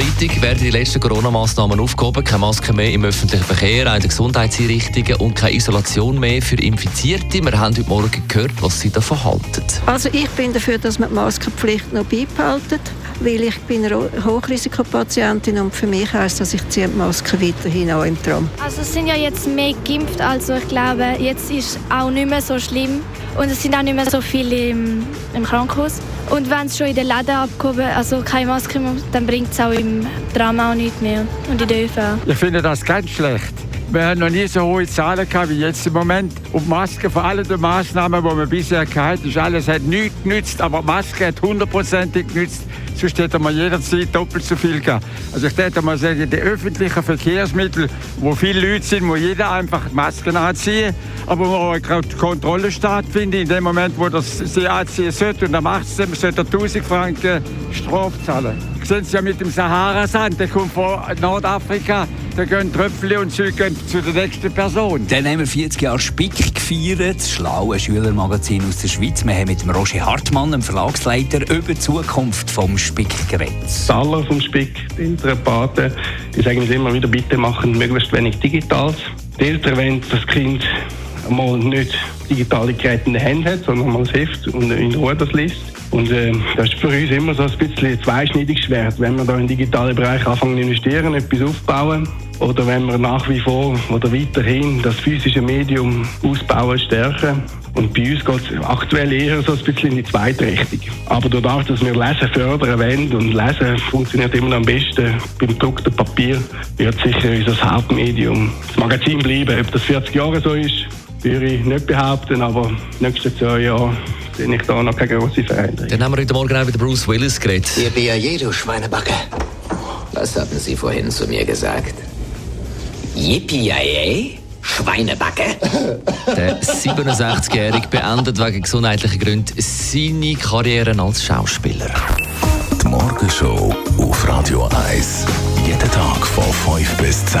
Freitag, werden die letzten Corona-Massnahmen aufgehoben. Keine Maske mehr im öffentlichen Verkehr, auch in Gesundheitseinrichtungen und keine Isolation mehr für Infizierte. Wir haben heute Morgen gehört, was Sie davon halten. Also ich bin dafür, dass man die Maskenpflicht noch beibehalten, weil ich bin eine Hochrisikopatientin und für mich heisst das, ich ziehe die Maske weiterhin an im Tram. Also es sind ja jetzt mehr geimpft, also ich glaube, jetzt ist auch nicht mehr so schlimm und es sind auch nicht mehr so viele im, im Krankenhaus. Und wenn es schon in den Läden abgehoben, also keine Maske mehr, dann bringt es auch im Tram auch nichts mehr und in der ÖV. Ich finde das ganz schlecht. Wir haben noch nie so hohe Zahlen gehabt wie jetzt im Moment. Und Maske, vor allem die Massnahmen, die wir bisher gehabt haben, alles hat nichts genützt, aber Maske hat hundertprozentig genützt. Sonst hätte man jederzeit doppelt so viel gehabt. Also ich hätte mal sagen, die öffentlichen Verkehrsmittel, wo viele Leute sind, wo jeder einfach Masken anziehen, aber wo auch eine Kontrolle stattfindet, in dem Moment, wo das sie anziehen sollte, und dann macht es, sollte er 1000 Franken Strafe zahlen. Sehen Sie ja mit dem Sahara-Sand, der kommt von Nordafrika, da gehen Tröpfchen und sie gehen zu der nächsten Person. Dann haben wir 40 Jahre Spick gefeiert, das schlaue Schülermagazin aus der Schweiz. Wir haben mit dem Roger Hartmann, dem Verlagsleiter, über die Zukunft vom Spick geredet. Das Aller vom Spick, die Interpaten, die sagen uns immer wieder, bitte machen möglichst wenig Digitales. Die Eltern wollen das Kind mal nicht digitale Geräte in der Hand hat, sondern mal das Heft und in Ruhe das liest. Und äh, das ist für uns immer so ein bisschen ein zweischneidiges Schwert. Wenn wir da den digitalen Bereich anfangen zu investieren, etwas aufbauen, oder wenn wir nach wie vor oder weiterhin das physische Medium ausbauen, stärken. Und bei uns geht es aktuell eher so ein bisschen in die zweite Richtung. Aber dadurch, dass wir Lesen fördern wollen und Lesen funktioniert immer am besten beim gedruckten Papier, wird sicher unser Hauptmedium das Magazin bleiben. Ob das 40 Jahre so ist, würde ich nicht behaupten, aber nächste zwei Jahre sehe ich da noch keine grosse Veränderung. Dann haben wir heute Morgen auch mit Bruce Willis geredet. Ihr BAJ, du Schweinebacke. Was haben Sie vorhin zu mir gesagt? Yippie Schweinebacke? Der 67-Jährige beendet wegen gesundheitlicher Gründe seine Karriere als Schauspieler. Die Morgenshow auf Radio 1. Jeden Tag von 5 bis 10.